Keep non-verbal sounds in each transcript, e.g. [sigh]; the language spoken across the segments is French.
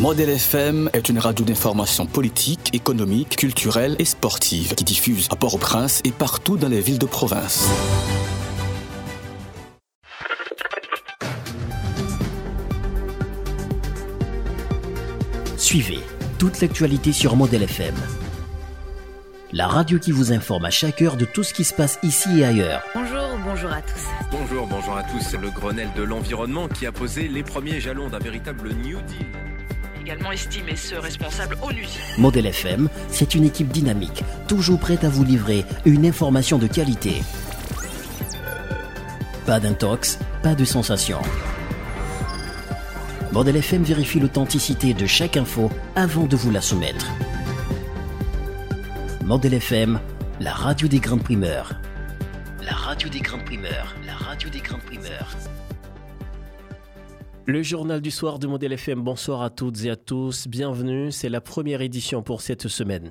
Modèle FM est une radio d'information politique, économique, culturelle et sportive qui diffuse à Port-au-Prince et partout dans les villes de province. Suivez toute l'actualité sur Modèle FM. La radio qui vous informe à chaque heure de tout ce qui se passe ici et ailleurs. Bonjour, bonjour à tous. Bonjour, bonjour à tous. Le Grenelle de l'environnement qui a posé les premiers jalons d'un véritable New Deal également estimé ce responsable. Modèle FM, c'est une équipe dynamique, toujours prête à vous livrer une information de qualité. Pas d'intox, pas de sensation. Modèle FM vérifie l'authenticité de chaque info avant de vous la soumettre. Modèle FM, la radio des grandes primeurs. La radio des grandes primeurs, Le journal du soir de Modèle FM, bonsoir à toutes et à tous, bienvenue, c'est la première édition pour cette semaine.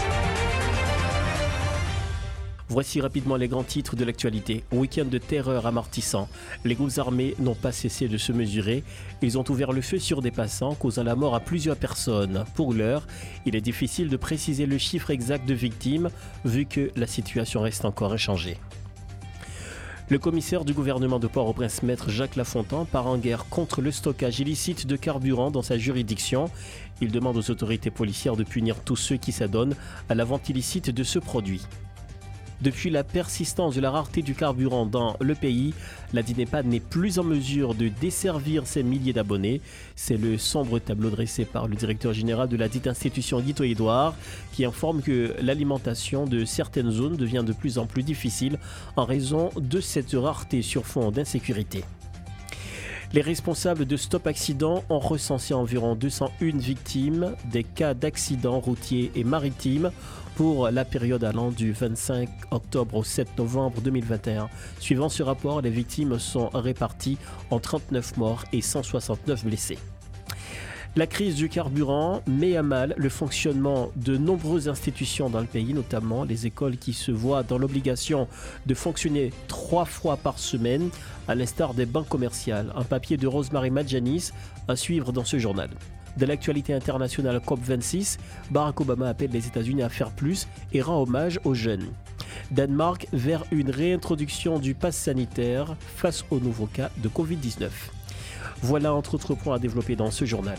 Voici rapidement les grands titres de l'actualité. Week-end de terreur amortissant. Les groupes armés n'ont pas cessé de se mesurer. Ils ont ouvert le feu sur des passants, causant la mort à plusieurs personnes. Pour l'heure, il est difficile de préciser le chiffre exact de victimes, vu que la situation reste encore inchangée. Le commissaire du gouvernement de Port-au-Prince, maître Jacques Lafontaine, part en guerre contre le stockage illicite de carburant dans sa juridiction. Il demande aux autorités policières de punir tous ceux qui s'adonnent à la vente illicite de ce produit. Depuis la persistance de la rareté du carburant dans le pays, la DINEPAD n'est plus en mesure de desservir ses milliers d'abonnés. C'est le sombre tableau dressé par le directeur général de la dite institution Guito Edouard qui informe que l'alimentation de certaines zones devient de plus en plus difficile en raison de cette rareté sur fond d'insécurité. Les responsables de Stop Accident ont recensé environ 201 victimes des cas d'accidents routiers et maritimes pour la période allant du 25 octobre au 7 novembre 2021. Suivant ce rapport, les victimes sont réparties en 39 morts et 169 blessés. La crise du carburant met à mal le fonctionnement de nombreuses institutions dans le pays, notamment les écoles qui se voient dans l'obligation de fonctionner trois fois par semaine, à l'instar des banques commerciales. Un papier de Rosemary Madjanis à suivre dans ce journal. De l'actualité internationale COP26, Barack Obama appelle les États-Unis à faire plus et rend hommage aux jeunes. Danemark vers une réintroduction du pass sanitaire face aux nouveaux cas de Covid-19. Voilà entre autres points à développer dans ce journal.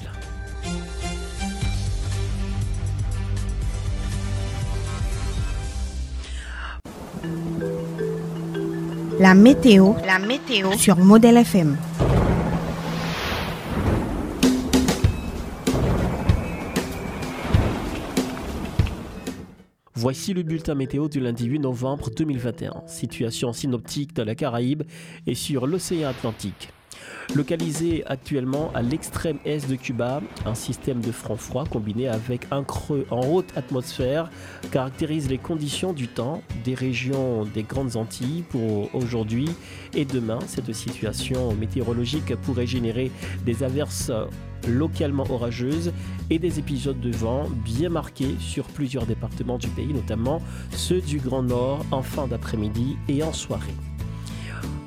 La météo, la météo sur Modèle FM. Voici le bulletin météo du lundi 8 novembre 2021. Situation synoptique dans la Caraïbe et sur l'océan Atlantique. Localisé actuellement à l'extrême est de Cuba, un système de front froid combiné avec un creux en haute atmosphère caractérise les conditions du temps des régions des Grandes Antilles pour aujourd'hui et demain. Cette situation météorologique pourrait générer des averses localement orageuses et des épisodes de vent bien marqués sur plusieurs départements du pays, notamment ceux du Grand Nord en fin d'après-midi et en soirée.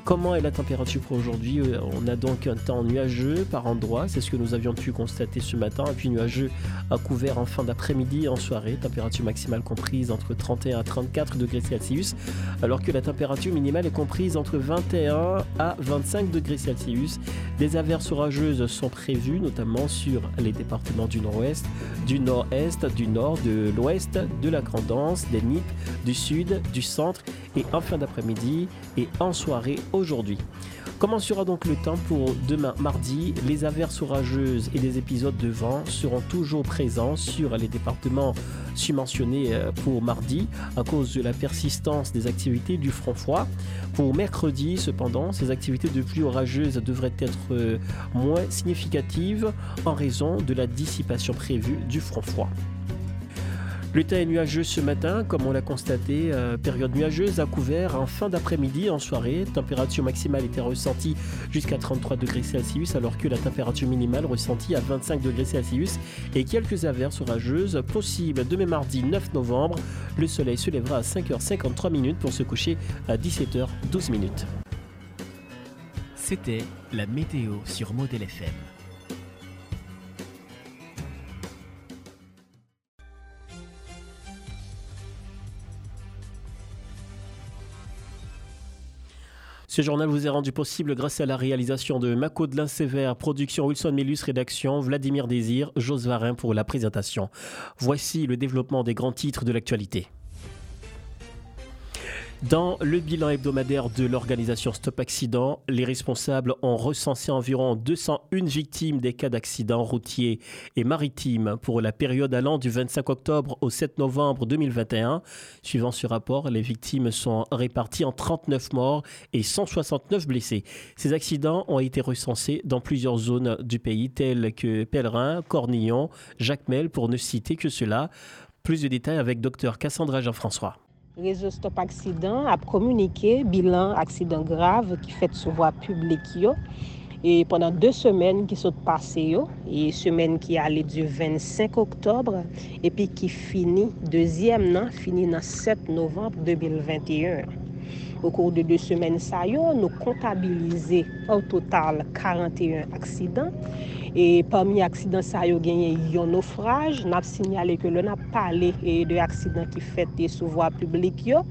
Comment est la température pour aujourd'hui euh, On a donc un temps nuageux par endroit, c'est ce que nous avions pu constater ce matin, et puis nuageux à couvert en fin d'après-midi et en soirée, température maximale comprise entre 31 à 34 degrés Celsius, alors que la température minimale est comprise entre 21 à 25 degrés Celsius. Des averses orageuses sont prévues, notamment sur les départements du nord-ouest, du nord-est, du nord, de l'ouest, de la Grandance, des Nippes, du sud, du centre et en fin d'après-midi et en soirée aujourd'hui. Comment sera donc le temps pour demain mardi? Les averses orageuses et les épisodes de vent seront toujours présents sur les départements subventionnés euh, pour mardi à cause de la persistance des activités du front froid. Pour mercredi, cependant, ces activités de pluie orageuse devraient être euh, moins significatives en raison de la dissipation prévue du front froid. Le temps est nuageux ce matin, comme on l'a constaté. Euh, période nuageuse à couvert en fin d'après-midi, en soirée. Température maximale était ressentie jusqu'à 33 degrés Celsius, alors que la température minimale ressentie à 25 degrés Celsius. Et quelques averses orageuses possibles. Demain mardi 9 novembre, le soleil se lèvera à 5h53 minutes pour se coucher à 17h12 minutes. C'était la météo sur Model FM. Ce journal vous est rendu possible grâce à la réalisation de Mako de Sévère, production Wilson Milus, rédaction Vladimir Désir, Jos Varin pour la présentation. Voici le développement des grands titres de l'actualité. Dans le bilan hebdomadaire de l'organisation Stop Accident, les responsables ont recensé environ 201 victimes des cas d'accidents routiers et maritimes pour la période allant du 25 octobre au 7 novembre 2021. Suivant ce rapport, les victimes sont réparties en 39 morts et 169 blessés. Ces accidents ont été recensés dans plusieurs zones du pays telles que Pèlerin, Cornillon, Jacmel pour ne citer que cela. Plus de détails avec Dr Cassandra Jean-François. Rezo Stop Aksidan ap komunike bilan aksidan grav ki fet sou vwa publik yo. E pendant 2 semen ki sot pase yo, e semen ki ale du 25 oktobre, epi ki fini, dezyem nan, fini nan 7 novembre 2021. Ou cours de 2 semen sa yo, nou kontabilize au total 41 aksidan. E pami aksidans sa yo genyen yon naufraj, nap sinyale ke lè nap pale e de aksidans ki fète sou vwa publik yo.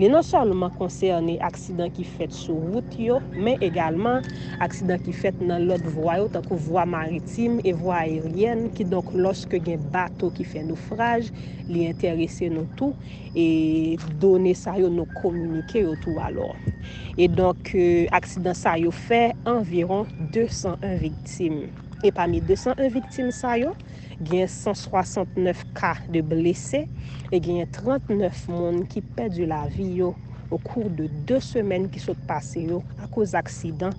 Li non solman konserne aksidans ki fet sou wout yo, men egalman aksidans ki fet nan lot vwa yo tankou vwa maritim e vwa aeryen ki donk loske gen bato ki fè naufraj, li enterese nou tou e donè sa yo nou komunike yo tou alor. E donk euh, aksidans sa yo fè environ 201 viktim. E pami 201 viktim sa yo, gen 169 ka de blese, e gen 39 moun ki pedu la vi yo ou kour de 2 semen ki sot pase yo a kouz aksidan.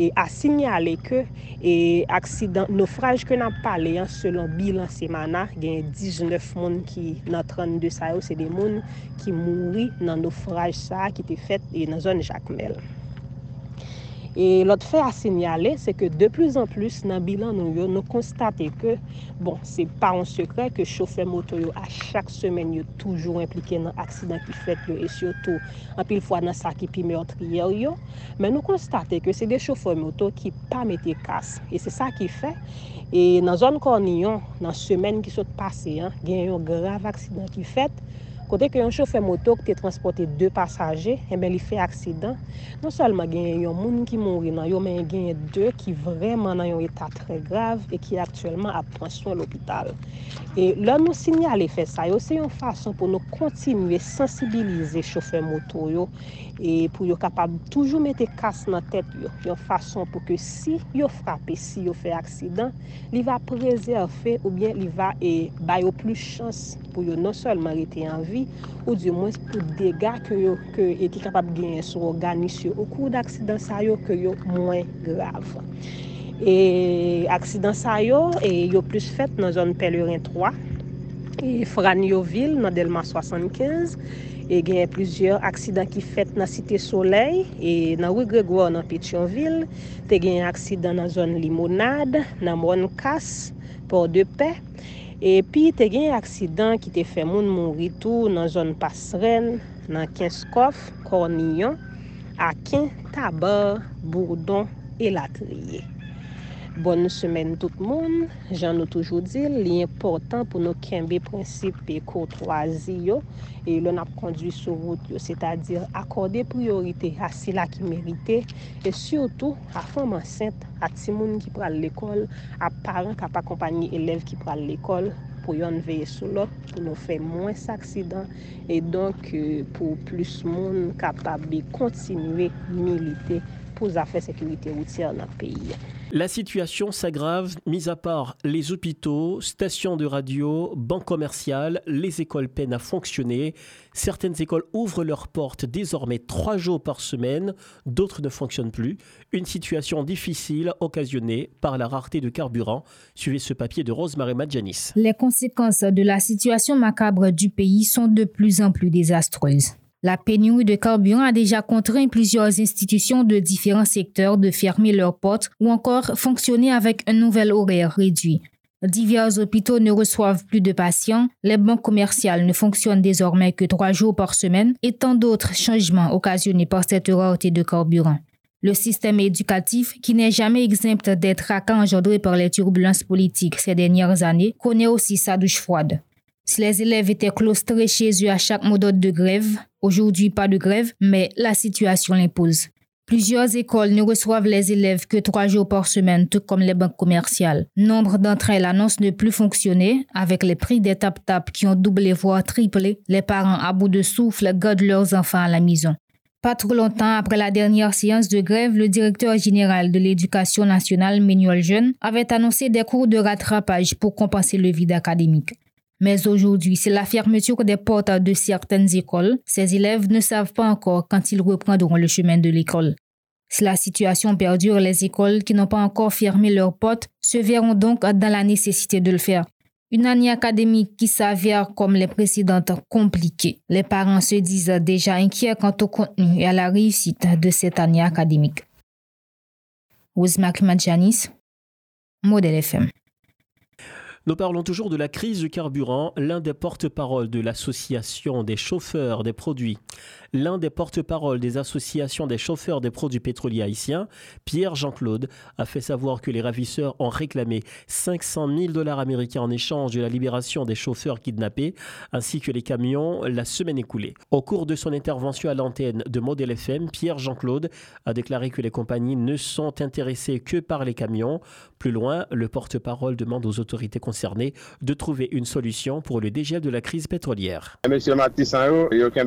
E a sinyale ke, e aksidan, nofraj ke nan pale, an, selon bilan semana, gen 19 moun ki nan 32 sa yo, se de moun ki mouri nan nofraj sa ki te fet e nan zon jakmel. E lot fè a sinyale, se ke de plus an plus nan bilan nou yo, nou konstate ke, bon, se pa an sekre ke choufe moto yo a chak semen yo toujou implike nan aksidan ki fèt yo, e syotou an pil fwa nan sa ki pi meotriye yo, men nou konstate ke se de choufe moto ki pa mette kas. E se sa ki fè, e nan zon kon yon, nan semen ki sot pase, gen yon grav aksidan ki fèt, Kote ke yon chofe moto ki te transporte 2 pasaje, e eh ben li fe aksidan, non salman genye yon moun ki mouri nan yon, men genye 2 ki vreman nan yon etat tre grav e ki aktuelman ap pransyon l'opital. E lò nou sinyal e fe sa yo, se yon fason pou nou kontinuye sensibilize chofe moto yo, e pou yo kapab toujou mette kas nan tet yo, yon fason pou ke si yo frape, si yo fe aksidan, li va prezerfe ou bien li va eh, e bayo plus chans pou yo non salman rete yon vi, vi ou di mwen pou dega ke yo ke eti kapab genye sou organisyo ou kou d'aksidan sa yo ke yo mwen grav. E aksidan sa yo, e, yo plus fet nan zon Pelerin 3, e Fran Yovil nan Delma 75, e genye plizyor aksidan ki fet nan Site Soleil, e nan Ouigregor nan Petionville, te genye aksidan nan zon Limonade, nan Monkas, Port de Paix, E pi te gen aksidan ki te fe moun moun ritou nan zon pasren, nan ken skof, Akin, tabar, bourdon e latriye. Bonne semaine tout le monde. J'en ai toujours dit, l'important pour nous kembe principe et courtoisie et l'on a conduit sur route, c'est-à-dire accorder priorité à ceux-là qui méritent et surtout à femmes enceintes, à timoun qui prennent l'école, à parents qui accompagnent élèves qui prennent l'école pour yon veiller sur l'autre, pour nous faire moins d'accidents et donc euh, pour plus de monde capable de continuer à militer pour la sécurité routière dans le pays. La situation s'aggrave, mis à part les hôpitaux, stations de radio, banques commerciales, les écoles peinent à fonctionner. Certaines écoles ouvrent leurs portes désormais trois jours par semaine, d'autres ne fonctionnent plus. Une situation difficile occasionnée par la rareté de carburant. Suivez ce papier de Rosemary Madjanis. Les conséquences de la situation macabre du pays sont de plus en plus désastreuses. La pénurie de carburant a déjà contraint plusieurs institutions de différents secteurs de fermer leurs portes ou encore fonctionner avec un nouvel horaire réduit. Divers hôpitaux ne reçoivent plus de patients, les banques commerciales ne fonctionnent désormais que trois jours par semaine et tant d'autres changements occasionnés par cette rareté de carburant. Le système éducatif, qui n'est jamais exempt d'être tracas engendrés par les turbulences politiques ces dernières années, connaît aussi sa douche froide. Si les élèves étaient claustrés chez eux à chaque mode de grève, aujourd'hui pas de grève, mais la situation l'impose. Plusieurs écoles ne reçoivent les élèves que trois jours par semaine, tout comme les banques commerciales. Nombre d'entre elles annoncent ne plus fonctionner, avec les prix des tap-tap qui ont doublé voire triplé. Les parents à bout de souffle gardent leurs enfants à la maison. Pas trop longtemps après la dernière séance de grève, le directeur général de l'éducation nationale, Ménuel Jeune, avait annoncé des cours de rattrapage pour compenser le vide académique. Mais aujourd'hui, c'est la fermeture des portes de certaines écoles. Ces élèves ne savent pas encore quand ils reprendront le chemin de l'école. Si la situation perdure, les écoles qui n'ont pas encore fermé leurs portes se verront donc dans la nécessité de le faire. Une année académique qui s'avère comme les précédentes compliquée. Les parents se disent déjà inquiets quant au contenu et à la réussite de cette année académique. Madjanis, Modèle FM. Nous parlons toujours de la crise du carburant. L'un des porte-paroles de l'association des chauffeurs des produits, l'un des porte-paroles des associations des chauffeurs des produits pétroliers haïtiens, Pierre Jean-Claude, a fait savoir que les ravisseurs ont réclamé 500 000 dollars américains en échange de la libération des chauffeurs kidnappés, ainsi que les camions la semaine écoulée. Au cours de son intervention à l'antenne de Model FM, Pierre Jean-Claude a déclaré que les compagnies ne sont intéressées que par les camions. Plus loin, le porte-parole demande aux autorités concernés de trouver une solution pour le dégel de la crise pétrolière. Monsieur il a aucun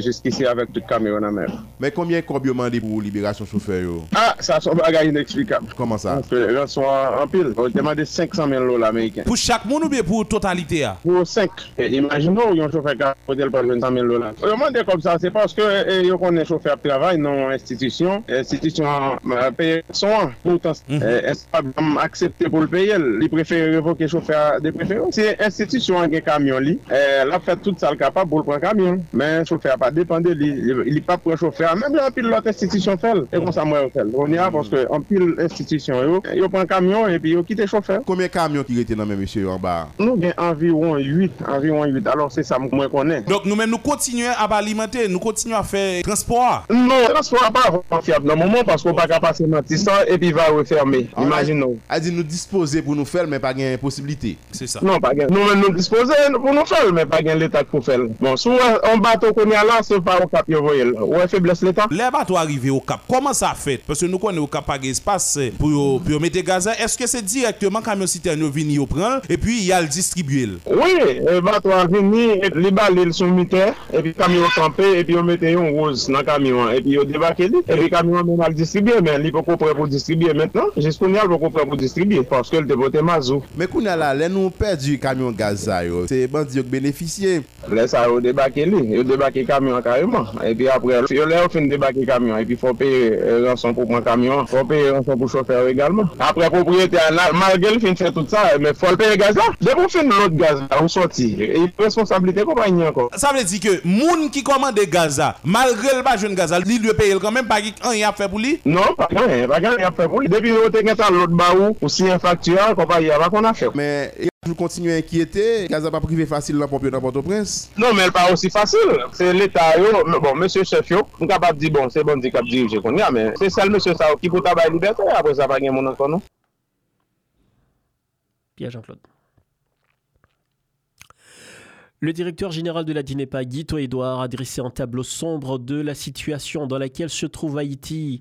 jusqu'ici avec tout camion en mer. Mais combien combien demandé pour libération chauffeur Ah, ça sont bagage inexplicable. Comment ça? Parce que là, sont en pile. On demande 500 000 dollars américains. Pour chaque monde ou bien pour totalité Pour 5. Imaginons, il y a un chauffeur qui a posé le 200 000 dollars. On demande comme ça, c'est parce que il y a un chauffeur de travail dans l'institution. L'institution paye son Pourtant, est-ce pas accepté pour le payer? Il préfère révoquer le chauffeur de préférence. Si l'institution a un camion, elle a fait tout ça capable pour le prendre camion. Mais le chauffeur pas dépendre il n'est pas pour un chauffeur. Même en pile l'autre institution fait. Et comme ça, moi, fait. On y a parce que en pile institution, il prend un camion et puis il quitte le chauffeur. Combien de camions qui étaient dans même monsieur en bas? Nous avons environ 8. Environ 8. Alors c'est ça que moi connais. Donc nous-mêmes, nous continuons à alimenter, nous continuons à faire transport Non, transport pas fiable dans le moment parce qu'on peut pas passer Matissan et puis il va refermer. Imaginons. A dit nous disposer pour nous faire, mais pas de possibilité. C'est ça. Non, pas Nous-mêmes nous disposer pour nous faire, mais pas de l'état pour faire. Bon, soit on bateau qu'on est la la se pa ou kap yo voyel, ou e febles l'Etat? Le bat ou arrive ou kap, koman sa fet? Pese nou konen ou kap ag espase pou yo mette gazan, eske se direktman kamyon siten yo vini yo pran, e pi yal distribuel? Oui, bat ou vini, li balil sou miter, e pi kamyon kampe, e pi yo mette yon roz nan kamyon, e pi yo debake li, e pi kamyon men al distribuel, men li pou kopre pou distribuel maintenant, jiskoun yal pou kopre pou distribuel, paske l depote mazou. Me koun ala, le nou perdi kamyon gazan yo, se bandi yo k beneficye? Le sa yo debake li, yo debake camion carrément. Et puis après, y a fin de débarquer camion. Et puis il faut payer rançon pour prendre camion. Il faut payer rançon pour chauffeur également. Après, propriétaire, malgré le fin de faire tout ça, mais il faut le payer gaz là. Dès qu'on fait l'autre gaz là, on sortit. Et responsabilité compagnie encore. Ça veut dire que moun qui commande gaz là, malgré le pas jeune gaz là, lui lui paye quand même pas rien à faire pour lui? Non, pas pas rien à faire pour lui. Depuis que vous l'autre baou, ou si un facture, compagnie, il a qu'on a fait. Mais vous continuez à inquiéter, Gaza pas privé facile dans Pompio dans Port-au-Prince. Non, mais pas aussi facile. C'est l'État, bon, monsieur chef, yo, on capable de dire, bon, c'est bon, dit cap diriger qu'on y a, mais c'est ça le monsieur ça qui peut tabac liberté, après ça, pas gagner mon encore, non? Pierre Jean-Claude. Le directeur général de la DINEPA, Guito Edouard, a dressé un tableau sombre de la situation dans laquelle se trouve Haïti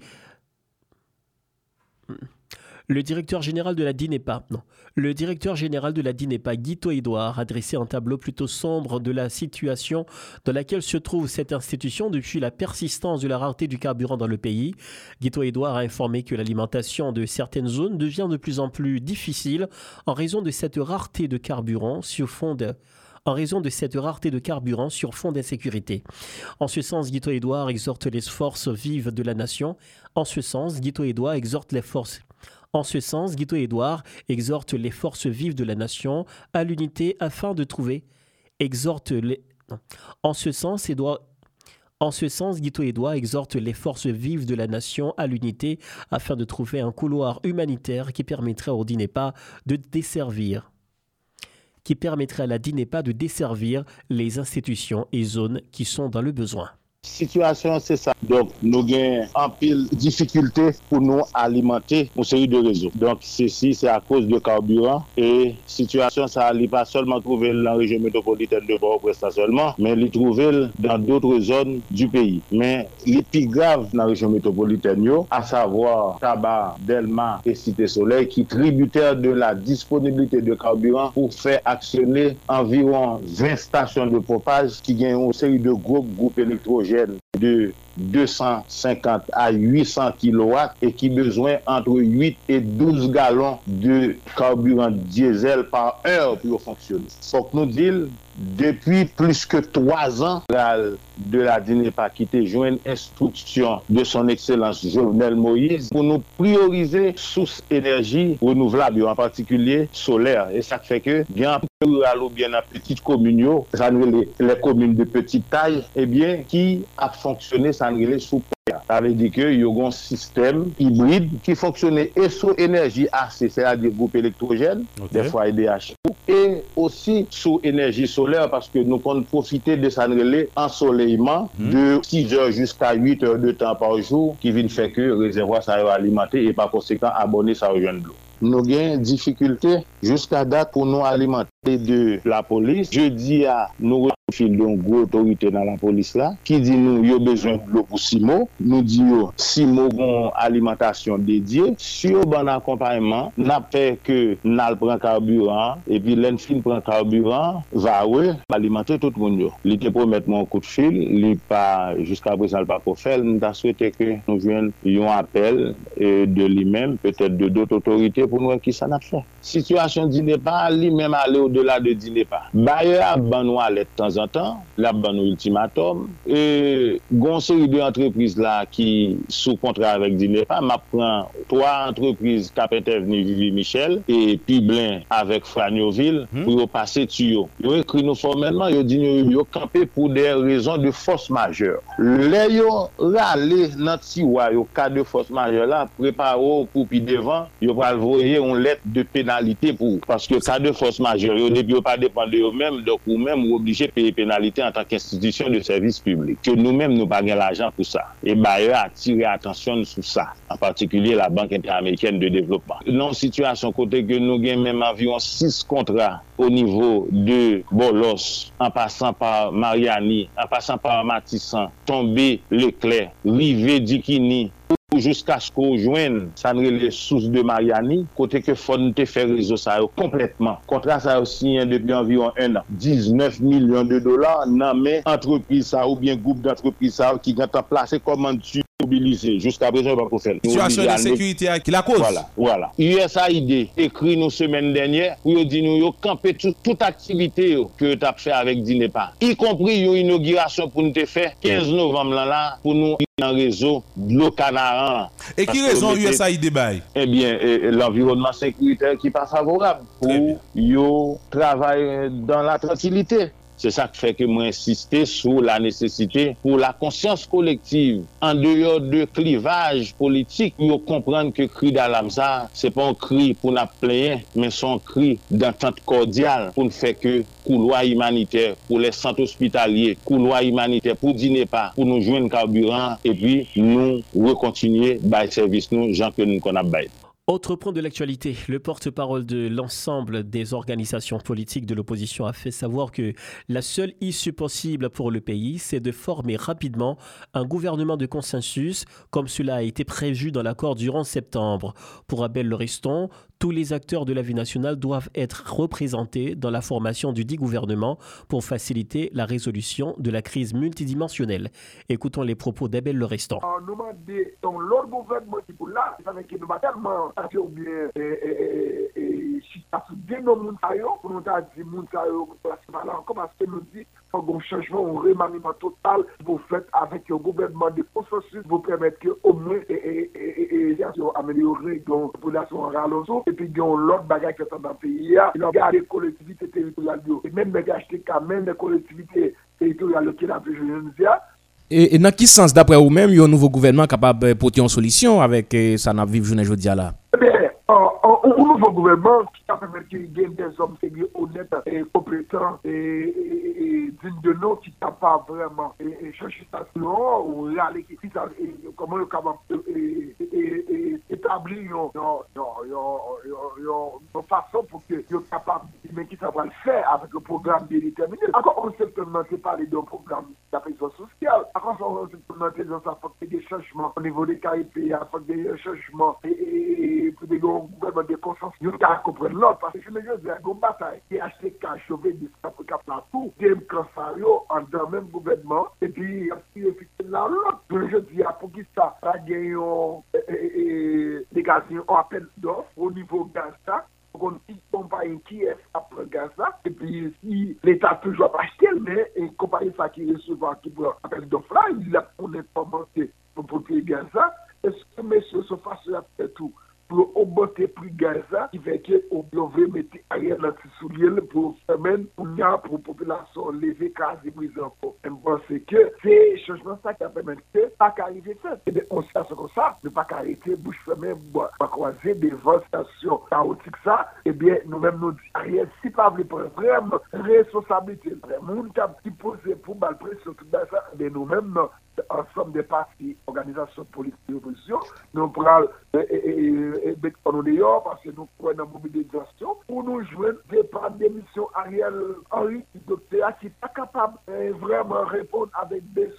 Le directeur général de la DINEPA, non, le directeur général de la DINEPA, Guito Edouard, a dressé un tableau plutôt sombre de la situation dans laquelle se trouve cette institution depuis la persistance de la rareté du carburant dans le pays. Guito Edouard a informé que l'alimentation de certaines zones devient de plus en plus difficile en raison de cette rareté de carburant sur fond en raison de cette rareté de carburant sur fond d'insécurité. En ce sens, Guito Edouard exhorte les forces vives de la nation. En ce sens, Guito Edouard exhorte les forces en ce sens, Guito Edouard exhorte les forces vives de la nation à l'unité afin de trouver En ce sens, Edouard en ce sens, Guito Edouard exhorte les forces vives de la nation à l'unité afin de trouver un couloir humanitaire qui permettrait au DINEPA de desservir qui permettrait à la DINEPA de desservir les institutions et zones qui sont dans le besoin. Situation c'est ça. Donc nous avons un pile difficulté pour nous alimenter une série de réseaux. Donc ceci c'est à cause de carburant et situation ça n'est pas seulement trouvé dans la région métropolitaine de Port-au-Prince seulement, mais les trouver dans d'autres zones du pays. Mais les plus graves dans la région métropolitaine, à savoir Tabac, Delma et Cité Soleil, qui tributaires de la disponibilité de carburant pour faire actionner environ 20 stations de pompage qui gagnent une série de groupes, groupes de 250 à 800 kW et qui besoin entre 8 et 12 gallons de carburant diesel par heure pour fonctionner. Faut que nous dire Depi plus ke 3 an, l'al de la dine pa kite jwen instruksyon de son ekselans Jovenel Moïse pou nou priorize sous enerji renouvelable, en partikulye soler. E sa fè ke, gen alo bien eh a petit komunyo, sanre le komun de petit tay, ebyen eh ki a fonksyonne sanre le sou Ça veut dire qu'il y a un système hybride qui fonctionnait et sous énergie AC, c'est-à-dire groupe électrogène, okay. des fois EDH, et aussi sous énergie solaire parce que nous pouvons profiter de ça ensoleillement mmh. de 6 hmm. heures jusqu'à 8 heures de temps par jour qui vient faire que le réservoir ça alimenté et par conséquent abonné ça rejoint de l'eau. Nous avons des difficultés jusqu'à date pour nous alimenter. de la polis. Je di a nou refil don gwo otorite nan la polis la ki di nou yo bezon blok pou Simo. Nou di yo Simo gon alimentasyon dedye. Si yo ban akompanyman, nap fe ke nal pran karburant epi len fin pran karburant va we alimenter tout moun yo. Li te promet moun kout fil, li pa jiska prezal pa pou fel, nou ta swete ke nou jwen yon apel e de li men, petet de dot otorite pou nou an ki sa nap fe. Sityasyon di ne pa li men ale ou au-delà de Dinepa. Baye ap ban nou alet tan zan tan, la ban nou ultimatum, e gonseri de entreprise la ki sou kontra avèk Dinepa, map pran 3 entreprise kapete veni Vivi Michel, e pi blen avèk Franyoville, hmm. pou yo pase tuyo. Yo ekri nou formelman, yo di nou yo kampe pou de rezon de fos majeur. Le yo rale nan tiwa yo ka de fos majeur la, preparo pou pi devan, yo pral voye yon let de penalite pou, paske ka de fos majeur yo depi yo pa depande yo menm, dok ou menm ou oblije peye penalite an tanke institisyon de servis publik. Ke nou menm nou bagen l'ajan pou sa. E baye atire atensyon sou sa. An partikulye la Bank Interameriken de Devlopman. Non situasyon kote ke nou gen menm avyon 6 kontra o nivou de Bolos, an pasan par Mariani, an pasan par Matissan, Tombe Leclerc, Rive Dikini, Jusk asko jwen sanre le sous de Mariani, kote ke fon te fe rezo sa yo kompletman. Kontra sa yo sinyen depi anviron 1 an. 19 milyon de dolar nan men entreprise sa yo, bien goup d'entreprise sa yo ki gantan plase komandu jusqu'à présent pas pour faire. Situation de sécurité qui la cause. Voilà, voilà. USAID écrit nous semaine dernière pour dire nous yo camper toute activité que tu as fait avec Dinepa, y compris une inauguration pour nous faire 15 novembre là, là pour nous un réseau de l'eau canaran. Et qui raison USAID bail? Eh bien, l'environnement sécuritaire qui n'est pas favorable pour yo travailler dans la tranquillité. Se sa k fè ke mwen insistè sou la nesesite pou la konsyans kolektiv an deyo de klivaj politik yo komprenn ke kri da lamsa se pon kri pou na pleyen men son kri d'entente kordial pou n fè ke kouloa imaniter pou les sant hospitalier, kouloa imaniter pou di ne pa, pou nou jwen karburant epi nou rekontinye bay servis nou jan ke nou kon ap bay. Autre point de l'actualité, le porte-parole de l'ensemble des organisations politiques de l'opposition a fait savoir que la seule issue possible pour le pays, c'est de former rapidement un gouvernement de consensus, comme cela a été prévu dans l'accord du 11 septembre. Pour Abel Loriston, tous les acteurs de la vie nationale doivent être représentés dans la formation du dit gouvernement pour faciliter la résolution de la crise multidimensionnelle. Écoutons les propos d'Abel Loriston. Ase ou bie, si ta sou den nou moun sa yo, pou nou ta di moun pala ase nou di, goun chanjman ou remanima total, pou fèt avèk yo gouvernement de konsensus, pou pèmèt ke ou mwen, e yon ameliori, yon populasyon ralonso, e pi yon lòt bagay kètan dan peyi ya, yon gade kolektivite teritorial yo, e men kamen de kolektivite teritorial yo ki la ya, Et, dans quel sens, d'après vous-même, il y a un nouveau gouvernement capable de porter une solution avec ça n'a vivre journée aujourd'hui là Eh bien, nouveau gouvernement qui a permis qu'il y des hommes sérieux, honnêtes et compétents et, dignes de nom qui ne pas vraiment et, chercher ça ou réaliser comment le établir une façon pour que soit capable mais qui le faire avec un programme déterminé. Encore on sait seulement parler d'un programme d'apaisement social. On seulement que ça faut des changements au niveau des KIP, il faut des changements et, pour des gouvernements de conscience. Nous devons comprendre l'autre parce que je me dis, a une bataille qui a acheté qu'à chauffer des Africa Plateau, des cansario en dans même gouvernement et puis il y a là l'autre. Je dis, pour qui ça a gagné des gaz en appel d'offres au niveau Gaza qu'on une qui est après Gaza, et puis si l'État toujours pas acheté, mais une compagnie ça qui recevra, qui prend appel d'offres là, il a pour commencer pour protéger Gaza, est-ce que messieurs se fassent tout pour augmenter plus Gaza, qui fait qu'on devrait mettre rien dans le souliers pour semaine, pour la population lever quasi prise encore. Je pense que c'est changement ça qui a permis que pas qu'arriver fait. Et bien, on sait comme ça, ne pas qu'arrêter bouche fermée, pas croiser devant station et bien, nous-mêmes nous disons rien, si pas vraiment responsabilité, monde qui pose pour mal pression tout ça, mais nous-mêmes, ensemble des partis, organisations politiques et opposition, nous prenons et mettre nous dehors parce que nous prenons mobilisation pour nous jouer des par d'émission Ariel Henry, docteur, qui n'est pas capable vraiment répondre avec des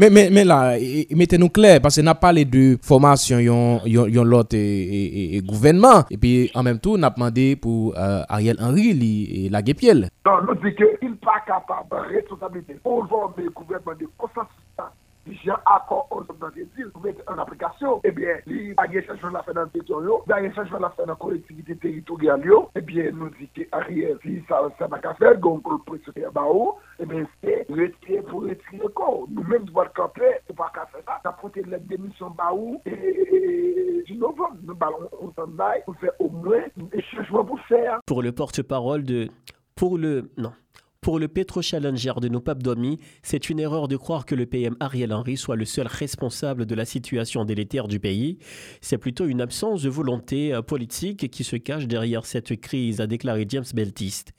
Men, men, men la, mette nou kler, pase na pale de formasyon yon, yon, yon lot e, e, e, e gouvenman, epi an menm tou na pmande pou euh, Ariel Henry li lage piel. Non, nou di ke il pa kapab responsabilite. On vòm de gouvenman de j'ai accord aux îles pour mettre en application, eh bien, il y a un la fin dans le territoire, il y a un changement la dans la collectivité territoriale, eh bien, nous dit qu'Ariel, si ça n'a qu'à faire, donc, le pressionner à Bao, eh bien, c'est retirer pour retirer le corps. Nous-mêmes, nous devons camper, pour pas qu'à faire ça, d'apporter la démission Bao, et du novembre, nous allons, on s'en aille, pour faire au moins des changements pour faire. Pour le porte-parole de, pour le, non, pour le pétro-challenger de nos papes Domi, c'est une erreur de croire que le PM Ariel Henry soit le seul responsable de la situation délétère du pays. C'est plutôt une absence de volonté euh, politique qui se cache derrière cette crise, a déclaré James Beltiste.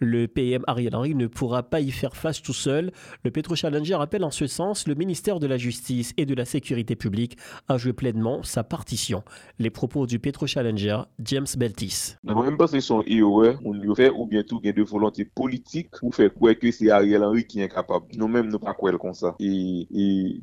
Le PM Ariel Henry ne pourra pas y faire face tout seul. Le pétro-challenger appelle en ce sens le ministère de la Justice et de la Sécurité publique à jouer pleinement sa partition. Les propos du pétro-challenger, James Beltis. Même pas sont on fait ou bien tout de volonté politique pou fè kwe ke se Ariel Henry ki enkapab. Nou mèm nou pa kwe l kon sa. E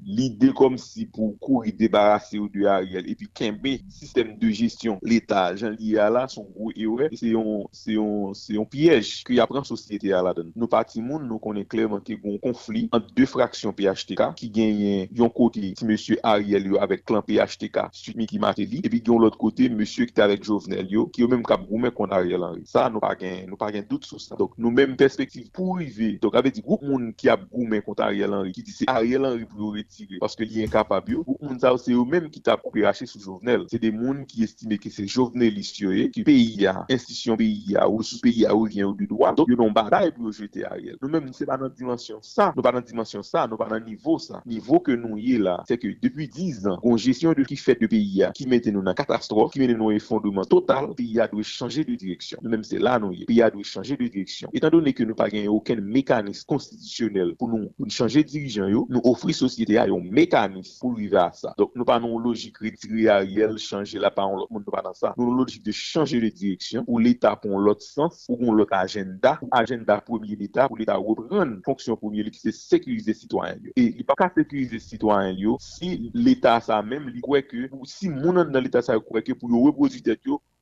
l'ide kom si pou kou y debarase ou de Ariel. E pi kembe, sistem de gestyon l'Etat, jan li ya la, son kou e ouè, se yon piyej ki y apren sosyete ya la den. Nou pati moun nou konen klerman ke yon konflik an de fraksyon PHTK ki genyen yon kote si M. Ariel yo avek klan PHTK suite mi ki mate li, e pi yon lot kote M. ki te avek Jovenel yo, ki yo mèm kap goumen kon Ariel Henry. Sa nou pa gen dout sou sa. Nou mèm perspektiv pou rive. Donk ave di group moun ki ap goumen konta Ariel Henry, ki di se Ariel Henry pou yo retire, paske li enkapab yo, group moun sa ou se yo menm ki tap preache sou jovenel. Se de moun ki estime ki se jovenel isyoye, ki peyi ya, instisyon peyi ya, ou sou peyi ya ou gen ou di doa, donk yo non baray pou yo jete Ariel. Nou menm se pa nan dimensyon sa, nou pa nan dimensyon sa, nou pa nan nivou sa. Nivou ke nou ye la, se ke depi 10 an, kon jesyon de ki fet de peyi ya, ki mette nou nan katastrof, ki mette nou e fondouman total, peyi ya dwe chanje de direksyon. Nou menm se la nou ye, peyi ya dwe chanje de direksyon. Etan donne ke nou pa gen aucun mécanisme constitutionnel pour nous, changer dirigeant yo, nous offrir société à un mécanisme pour arriver à ça. Donc, nous pas une logique retirer Ariel, changer la parole, nous pas dans ça. Nous une logique de changer de direction pour l'État pour l'autre sens, pour l'autre agenda, agenda premier l'État, pour l'État reprendre fonction premier qui c'est sécuriser les citoyens. Et il pas qu'à sécuriser les citoyens si l'État ça même, il croit que, si mon dans l'État ça croit que pour reproduire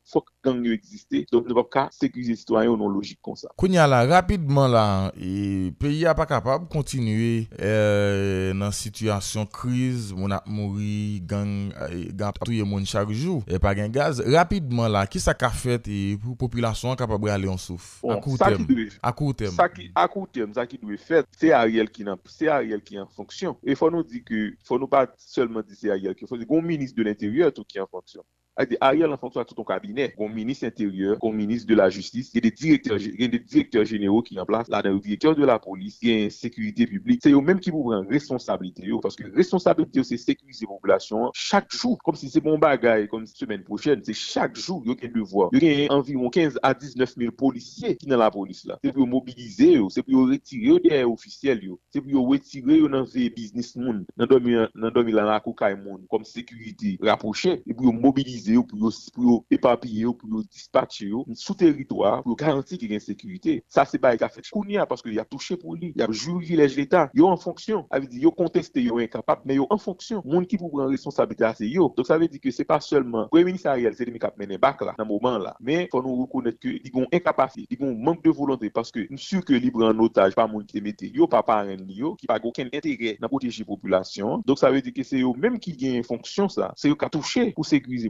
fok gang yo egziste, donk nou pap ka sekurize sitwanyo nou logik kon sa. Kounya la, rapidman la, e, peyi a pa kapab kontinue e, nan situasyon kriz, moun ap mouri, gang, e, gang touye moun chak jou, e pa gen gaz, rapidman la, ki sa ka fet e, pou populasyon kapab rale yon souf? Bon, akou tem. Akou tem, sa ki dwe fet, se a riel ki nan, se a riel ki nan fonksyon. E fò nou di ki, fò nou pa selman di se a riel ki, fò nou di goun minis de l'interieur tou ki nan fonksyon. Ariel fonction de tout ton cabinet, comme ministre intérieur, comme ministre de la justice, il y a des directeurs, a généraux qui en place. Là, le directeur de la police, il y a une sécurité publique. C'est eux même qui vous prennent responsabilité, parce que responsabilité, c'est sécuriser la population chaque jour, comme si c'est bon bagaille, comme semaine prochaine, c'est chaque jour, il y a un devoir. Il y a environ 15 à 19 000 policiers qui sont dans la police là. C'est pour mobiliser, c'est pour retirer des officiels, c'est pour retirer dans les business monde, dans le la monde, comme sécurité rapprochée, et pour mobiliser pour pour éparpiller pour dispatcher sous territoire pour garantir qu'il y a une sécurité. Ça c'est pas qu'a fait Kounia parce qu'il a touché pour lui il a juré l'État. Yo en fonction. Ça veut dire yo contesté yo incapable mais yo en fonction. Monde qui pour prendre responsabilité c'est yo. Donc ça veut dire que c'est pas seulement premier ministre Ariel c'est lui qui a mené bac là dans moment là. Mais faut nous reconnaître que ils ont incapacité ils ont manque de volonté parce que sûr que libre en otage pas monde qui mettait yo pas parent yo qui pas aucun intérêt dans protéger population. Donc ça veut dire que c'est eux même qui gagne fonction ça. C'est eux qui a touché pour sécuriser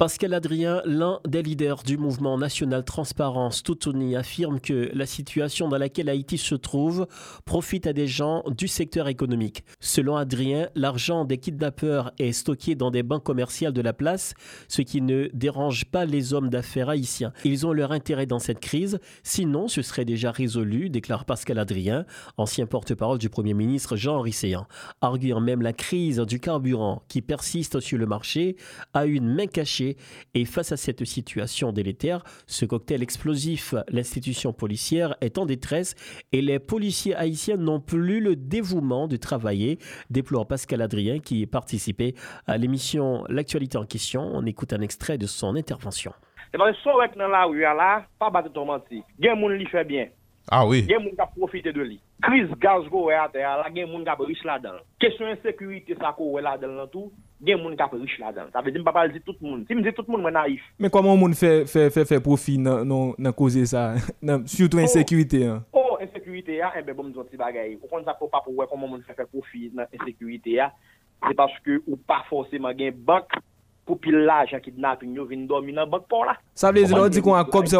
Pascal Adrien, l'un des leaders du mouvement national Transparence Toutoni, affirme que la situation dans laquelle Haïti se trouve profite à des gens du secteur économique. Selon Adrien, l'argent des kidnappeurs est stocké dans des banques commerciales de la place, ce qui ne dérange pas les hommes d'affaires haïtiens. Ils ont leur intérêt dans cette crise, sinon ce serait déjà résolu, déclare Pascal Adrien, ancien porte-parole du Premier ministre Jean-Henri. Arguant même la crise du carburant qui persiste sur le marché a une main cachée et face à cette situation délétère, ce cocktail explosif, l'institution policière est en détresse et les policiers haïtiens n'ont plus le dévouement de travailler, déplore Pascal Adrien qui participait à l'émission L'actualité en question. On écoute un extrait de son intervention. Ah oui. Gen moun ka profite de li. Kriz gaz go we ate la, gen moun ka riche la dan. Kesyon insécurité ça ko we la dan lan tout, gen moun ka riche la dan. Ça veut dire pas dire tout le monde. Si me dit tout le monde, moi naïf. Mais comment moun fait fait fait fait profit dans dans causer ça? [laughs] Surtout oh. insécurité hein. Oh, insécurité hein, eh ben bon me dire bagay. Ou kon ça pas comment moun fait faire profit dans insécurité hein. C'est parce que ou pas forcément gen banque pour pile l'argent kidnapping yo vinn dormir dans banque pour là. Ça veut dire dit qu'on a comme ça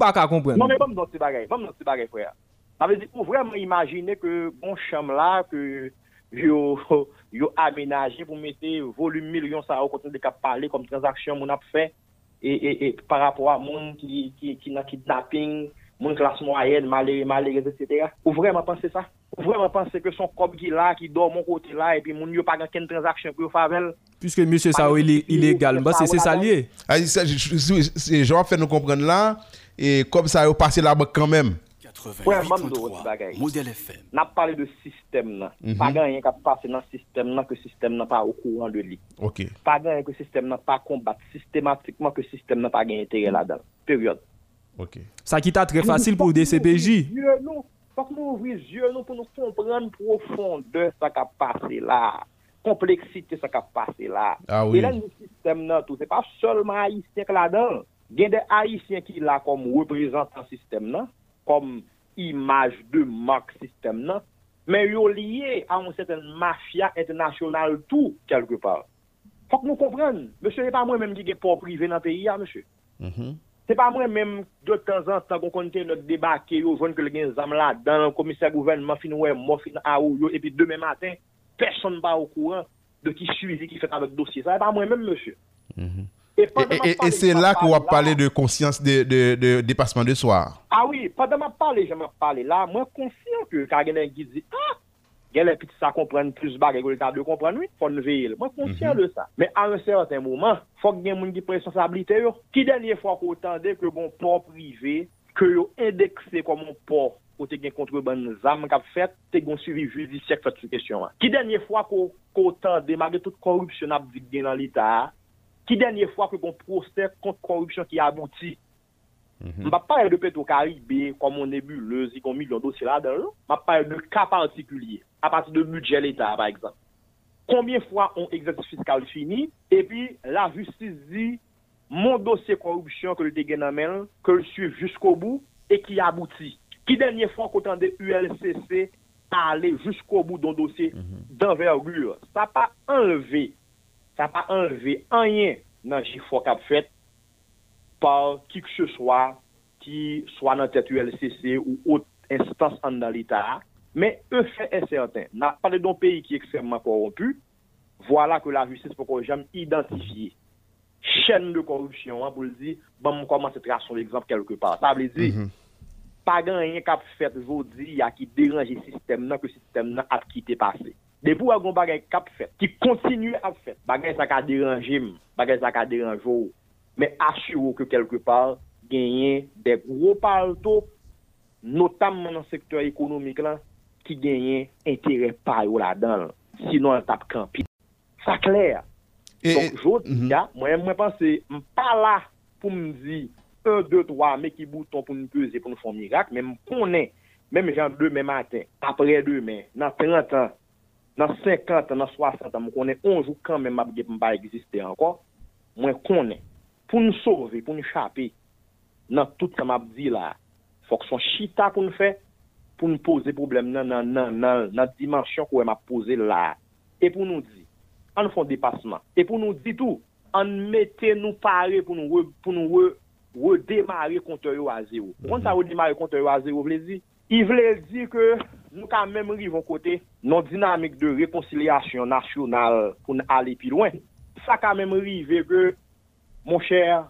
pas qu'à comprendre. Non, mais pas dans ces bagages, pas dans ces bagages, frère. Ça veut dire, pour vraiment imaginer que bon chambre là, que yo, [laughs] yo aménagé pour mettre volume million ça au côté de cap parler comme transaction mon a fait et, et, et par rapport à monde qui qui qui n'a kidnapping classe moyenne malheureux malheureux etc. Ou vraiment penser ça? Ou vraiment penser que son cob qui là qui dort mon côté là et puis mon yo pas aucune transaction pour faire puisque monsieur ça il est illégal bah c'est ça lié. Ah ça je je fait nous comprendre là et comme ça il passé là-bas quand même. Ouais, modèle FM. N'a parlé de système là. -hmm. Pas rien qui passé dans le système là que le système n'a pas au courant de lui. OK. Pas rien que le système n'a pas combattre systématiquement que le système n'a pas intérêt là-dedans. Période. OK. Ça qui est très facile pour des CPJ. Nous, Fok nou ouvri zye nou pou nou kompren profonde sa ka pase la. Kompleksite sa ka pase la. Ah, oui. E lan nou sistem nan tou. Se pa solman Haitien k la dan. Gen de Haitien ki la kom reprezentan sistem nan. Kom imaj de mak sistem nan. Men yo liye an seten mafya internasyonal tou kelke par. Fok nou kompren. Monsye ne pa mwen menm ki gen po prive nan peyi ya monsye. Monsye. Mm -hmm. C'est pas moi-même de temps en temps qu'on notre débat qui yo que le gens là dans le commissaire gouvernement fin ouais moi fin à ou et puis demain matin personne pas au courant de qui suivi qui fait avec dossier. Ça n'est pas moi-même monsieur. Mm -hmm. Et, et, et c'est là qu'on va parler de conscience de, de, de, dépassement de soi. Ah oui, pendant ma parler, je m'en parler là, moi conscient que quand quelqu'un dit, ah, gen les petits ça comprennent plus bagay que l'État de comprendre, oui, faut nous veiller. Moi, conscient de ça. Mais à un certain moment, faut que gen moun qui prend responsabilité yo. Qui dernière fois qu'on entendait que bon port privé, que yo indexé comme un port côté gen contrebande zam qu'a fait, te gon suivi judiciaire fait sur question. Qui dernière fois qu'on entendait malgré toute corruption n'a dans l'État, qui dernière fois que qu'on procès contre corruption qui aboutit Mhm. Mpa paye de Petro-Karibé, komon nebuleuse, kon milyon dosye la dan, non? mpa paye de ka partikulye, a pati de budget l'Etat, par exemple. Konbyen fwa on egzertis fiskal fini, epi la justice di, mon dosye korupsyon ke l'de genamel, ke l'suiv jusqu'o bou, e ki abouti. Ki denye fwa kontan de ULCC, mhm. a ale jusqu'o bou don dosye mm -hmm. d'envergure. Sa pa enleve, sa pa enleve anyen nan jifwa kap fet, par qui que ce soit qui soit dans tête ULCC ou autre instance dans l'État. Mais eux fait est certain. N'a parlé d'un pays qui est extrêmement corrompu. Voilà que la justice peut jamais identifier chaîne de corruption hein, pour le dire, bon, on commence à tracer l'exemple quelque part. Ça veut dire, mm -hmm. pas rien qu'a fait aujourd'hui, qui dérange le système, que le système a quitté passé. Depuis un bagay fait, qui continue à faire, bagay ça a dérangé, bagay ça a dérangé, mais assurez que quelque part, gagner des gros paltos, notamment dans le secteur économique, là, qui gagnent intérêt par là-dedans. Sinon, on tape campi. C'est clair. Et, Donc, je dis, mm -hmm. moi, je pense que je pas là pour me dire 1, 2, 3, mais qui bouton pour nous peser, pour nous faire un miracle, mais je connais, même genre demain matin, après demain, dans 30 ans, dans 50 ans, dans 60 ans, je connais 11 jours quand même, je ne pas exister encore. Moi, je connais. Pour nous sauver, pour nous échapper, dans tout ce que je dit là, il faut que son chita pour nous faire, pour nous poser problème dans la dimension qu'on m'a posé là. Et pour nous dire, on fait dépassement. Et pour nous dire tout, on mettait nous parer pour nous, pour nous redémarrer contre eux à zéro. Quand ça redémarrer contre eux à zéro, vous dire, il voulait dire que nous quand même arrivons côté notre dynamique de réconciliation nationale pour aller plus loin. Ça quand même arrivé que, mon cher,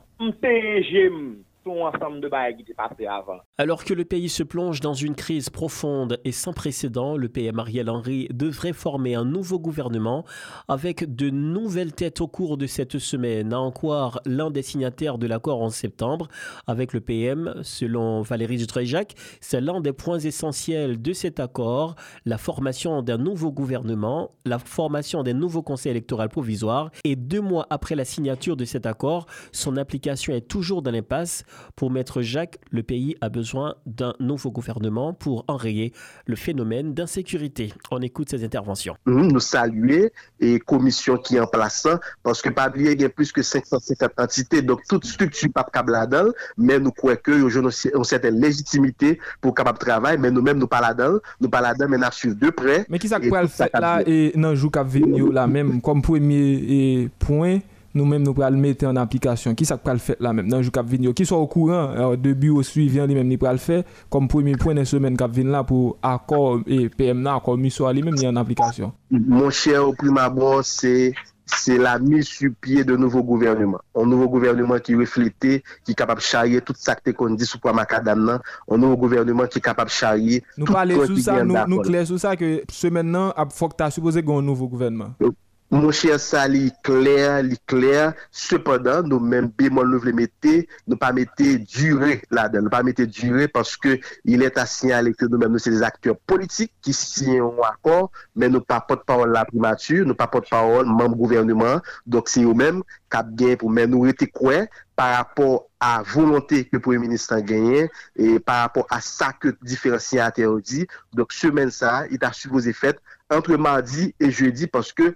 Alors que le pays se plonge dans une crise profonde et sans précédent, le PM Ariel Henry devrait former un nouveau gouvernement avec de nouvelles têtes au cours de cette semaine. À en croire l'un des signataires de l'accord en septembre avec le PM, selon Valérie Dutreuil-Jacques, c'est l'un des points essentiels de cet accord, la formation d'un nouveau gouvernement, la formation d'un nouveau conseil électoral provisoire et deux mois après la signature de cet accord, son application est toujours dans l'impasse. Pour Maître Jacques, le pays a besoin d'un nouveau gouvernement pour enrayer le phénomène d'insécurité. On écoute ces interventions. Nous saluer et commission qui est en place parce que pas oublier il y a plus que 550 entités donc toute structure pas capable là-dedans mais nous croyons que a une certaine légitimité pour capable travail mais nous-mêmes nous pas là-dedans nous pas là-dedans mais nous suivre de près. Mais qui ça faire là et dans jour cap venir là même comme premier point nous même nous pral mettre en application qui ça pral faire là même dans jour cap venir qui soit au courant euh, début au suivant lui même ni pral faire comme premier point de semaine cap venir là pour accord et PM accord mission lui même ni en application mon cher au prime abord c'est c'est la mise sur pied de nouveau gouvernement. Un nouveau gouvernement qui reflétait, qui est capable de charrier tout ça que qu'on dit sous quoi macadam. Non? Un nouveau gouvernement qui est capable de charrier. Nous parlons sous ça, nous, nous clair sous ça que ce maintenant, il faut que tu as supposé un nouveau gouvernement. Euh, Mon cher ça, clair, clair. Cependant, nous même bémol nous voulons mettre, nous pas mettre durée là-dedans, nous pas mettre durée parce que il est à signaler que nous-mêmes nous c'est des acteurs politiques qui signent un accord, mais nous pas porte-parole la primature, nous pas porte-parole membre gouvernement. Donc c'est eux-mêmes qui bien pour mais nous était quoi par rapport à volonté que le Premier ministre a gagné et par rapport à ça que différents signataires dit. Donc semaine ça, il a supposé fait entre mardi et jeudi parce que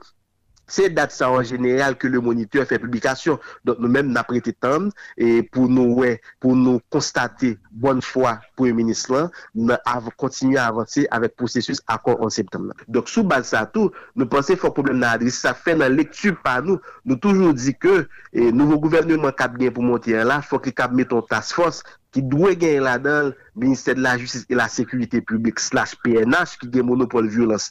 c'est date ça en général que le moniteur fait publication. Donc nous-mêmes, n'a prêté temps et pour nous, ouais, pour nous constater bonne foi pour le ministre là, nous continuer à avancer avec processus accord en septembre. Donc sous base ça tout, nous pensons fort problème dans l'adresse, ça fait dans lecture par nous, nous toujours dit que le nouveau gouvernement cap bien pour monter là, faut qu'il cap mettre en task force qui doit gagner là-dedans le ministère de la Justice et la Sécurité publique slash PNH qui gagne monopole violence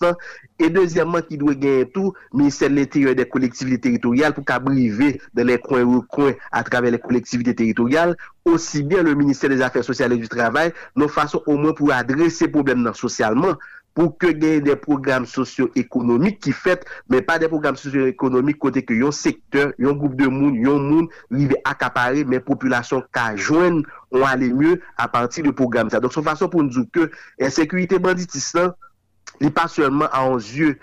et deuxièmement qui doit gagner tout ministère de l'Intérieur des collectivités territoriales pour qu'abriver dans les coins ou coins à travers les collectivités territoriales. Aussi bien le ministère des Affaires sociales et du Travail, nos façons au moins pour adresser problème socialement pou ke genye de program sosyo-ekonomik ki fet, men pa de program sosyo-ekonomik kote ke yon sektor, yon goup de moun, yon moun, li ve akapare, men populasyon ka jwen, ou ale mye a parti de program sa. Donk son fason pou nou djou ke, ensekurite banditis lan, li pa sèlman an zye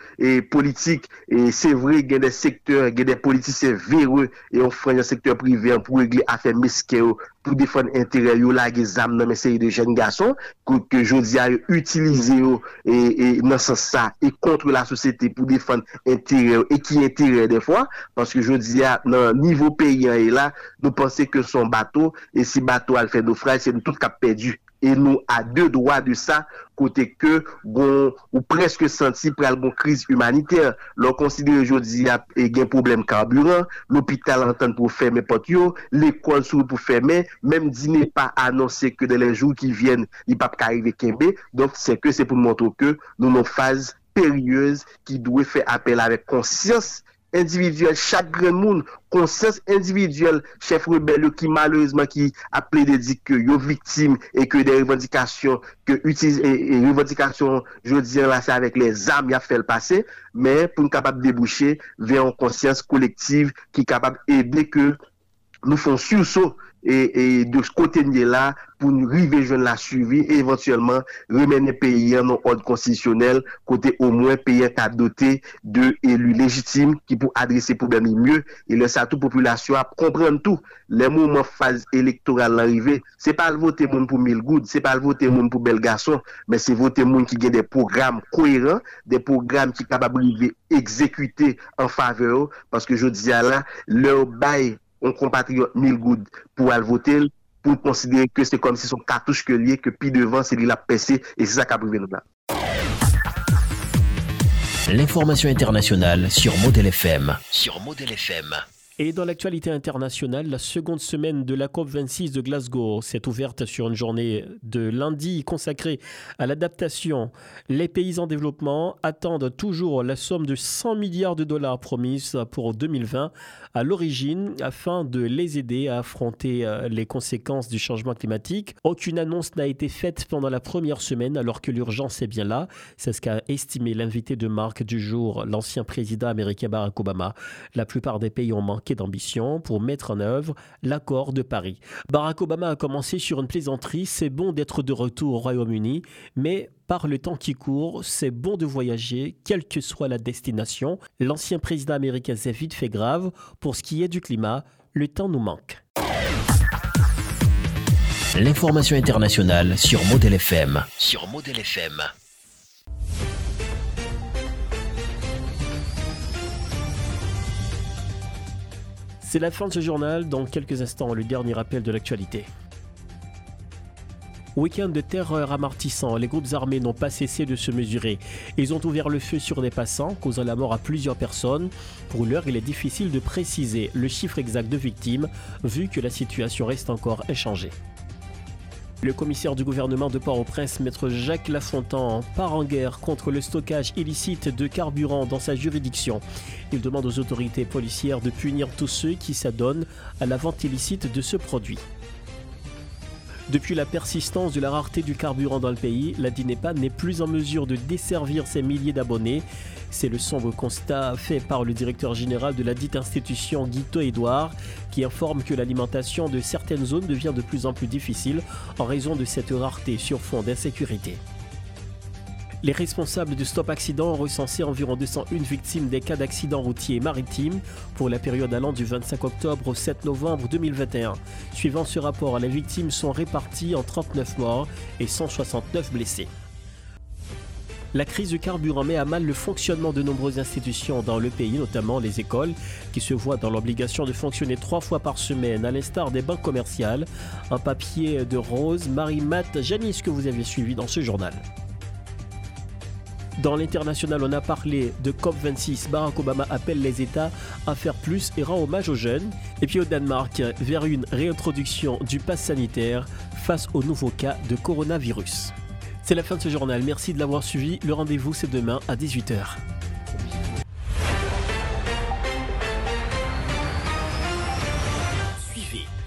politik, e se vre gen de sektor, gen de politisyen vere, e on fran yon sektor prive pou regle afe miske yo, pou defon entere yo la ge zam nan meseye de jen gason, kou ke jodi a yo utilize yo, e, e nan sa sa, e kontre la sosete pou defon entere yo, e ki entere de fwa, paske jodi a nan nivou peyen e la, nou pense ke son bato, e si bato al fè nou fray, se nou tout kap pedu, E nou a de doa de sa kote ke bon, ou preske senti pral bon kriz humaniter. Lò konsidere jodi a e gen problem karburan, l'opital anten pou ferme pot yo, l'ekol sou pou ferme, mèm di ne pa anonsè ke de lè jou ki vyen li pap ka arrive kembe. Donk se ke se pou mwanto ke nou nou faz peryeuse ki dwe fe apel avè konsyans individuel, chak gren moun, konsens individuel, chef rebel yo ki malouzman ki aple dedik yo viktim e ke de revendikasyon ke utilize, e revendikasyon jodi an lase avèk le zam ya fèl pase, men pou nou kapab debouche ve an konsens kolektiv ki kapab ebe ke nou fon sou sou et, de ce côté-là pour nous river jeune la suivi et éventuellement remener pays en ordre constitutionnel côté au moins pays à doté de élus légitimes qui pour adresser problème mieux. Et laisser à toute population à comprendre tout. Les moments phase électorale l'arrivée c'est pas le voter monde pour mille gouttes c'est pas le voter monde pour bel garçon mais c'est voter monde qui a des programmes cohérents des programmes qui sont capables de exécuter en faveur parce que je dis là leur bail on compatriote mille gouttes pour aller voter, pour considérer que c'est comme si son cartouche que lié, que puis devant, c'est lui la PC, et c'est ça qui a privé nous là. L'information internationale sur Model FM. Sur Model FM. Et dans l'actualité internationale, la seconde semaine de la COP26 de Glasgow s'est ouverte sur une journée de lundi consacrée à l'adaptation. Les pays en développement attendent toujours la somme de 100 milliards de dollars promise pour 2020 à l'origine afin de les aider à affronter euh, les conséquences du changement climatique. Aucune annonce n'a été faite pendant la première semaine alors que l'urgence est bien là. C'est ce qu'a estimé l'invité de marque du jour, l'ancien président américain Barack Obama. La plupart des pays ont manqué d'ambition pour mettre en œuvre l'accord de Paris. Barack Obama a commencé sur une plaisanterie, c'est bon d'être de retour au Royaume-Uni, mais par le temps qui court, c'est bon de voyager, quelle que soit la destination. L'ancien président américain s'est vite fait grave. Pour ce qui est du climat, le temps nous manque. L'information internationale sur Model FM. Sur Model FM. C'est la fin de ce journal. Dans quelques instants, le dernier rappel de l'actualité. Week-end de terreur amortissant, les groupes armés n'ont pas cessé de se mesurer. Ils ont ouvert le feu sur des passants, causant la mort à plusieurs personnes. Pour l'heure, il est difficile de préciser le chiffre exact de victimes, vu que la situation reste encore inchangée. Le commissaire du gouvernement de Port-au-Prince, maître Jacques Lafontaine, part en guerre contre le stockage illicite de carburant dans sa juridiction. Il demande aux autorités policières de punir tous ceux qui s'adonnent à la vente illicite de ce produit. Depuis la persistance de la rareté du carburant dans le pays, la DINEPA n'est plus en mesure de desservir ses milliers d'abonnés. C'est le sombre constat fait par le directeur général de la dite institution Guito Edouard, qui informe que l'alimentation de certaines zones devient de plus en plus difficile en raison de cette rareté sur fond d'insécurité. Les responsables de Stop Accident ont recensé environ 201 victimes des cas d'accidents routiers et maritimes pour la période allant du 25 octobre au 7 novembre 2021. Suivant ce rapport, les victimes sont réparties en 39 morts et 169 blessés. La crise du carburant met à mal le fonctionnement de nombreuses institutions dans le pays, notamment les écoles, qui se voient dans l'obligation de fonctionner trois fois par semaine, à l'instar des banques commerciales. Un papier de Rose, Marie-Matt, Janice que vous avez suivi dans ce journal. Dans l'international, on a parlé de COP26. Barack Obama appelle les États à faire plus et rend hommage aux jeunes. Et puis au Danemark, vers une réintroduction du pass sanitaire face aux nouveaux cas de coronavirus. C'est la fin de ce journal. Merci de l'avoir suivi. Le rendez-vous, c'est demain à 18h.